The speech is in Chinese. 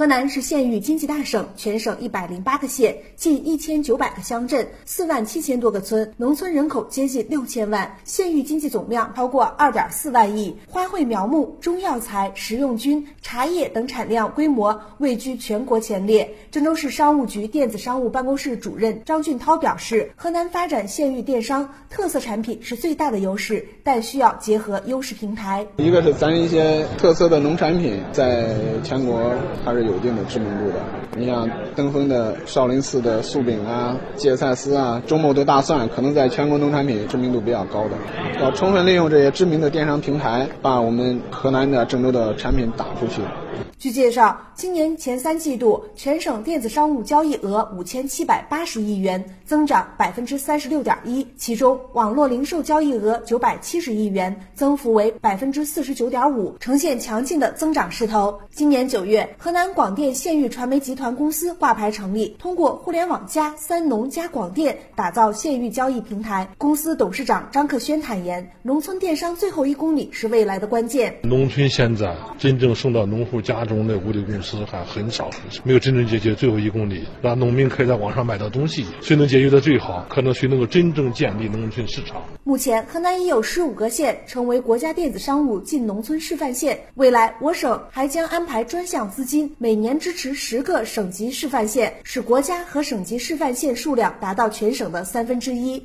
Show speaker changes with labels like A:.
A: 河南是县域经济大省，全省一百零八个县，近一千九百个乡镇，四万七千多个村，农村人口接近六千万，县域经济总量超过二点四万亿，花卉苗木、中药材、食用菌、茶叶等产量规模位居全国前列。郑州市商务局电子商务办公室主任张俊涛表示，河南发展县域电商，特色产品是最大的优势，但需要结合优势平台。
B: 一个是咱一些特色的农产品，在全国还是有有一定的知名度的。你像登封的少林寺的酥饼啊、芥菜丝啊、中牟的大蒜，可能在全国农产品知名度比较高的。要充分利用这些知名的电商平台，把我们河南的郑州的产品打出去。
A: 据介绍，今年前三季度全省电子商务交易额五千七百八十亿元，增长百分之三十六点一。其中，网络零售交易额九百七十亿元，增幅为百分之四十九点五，呈现强劲的增长势头。今年九月，河南广电县域传媒集团公司挂牌成立，通过“互联网加三农加广电”打造县域交易平台。公司董事长张克轩坦言，农村电商最后一公里是未来的关键。
C: 农村现在真正送到农户家里。中的物流公司还很少很少，没有真正解决最后一公里，让农民可以在网上买到东西。谁能解决的最好，可能谁能够真正建立农村市场。
A: 目前，河南已有十五个县成为国家电子商务进农村示范县，未来我省还将安排专项资金，每年支持十个省级示范县，使国家和省级示范县数量达到全省的三分之一。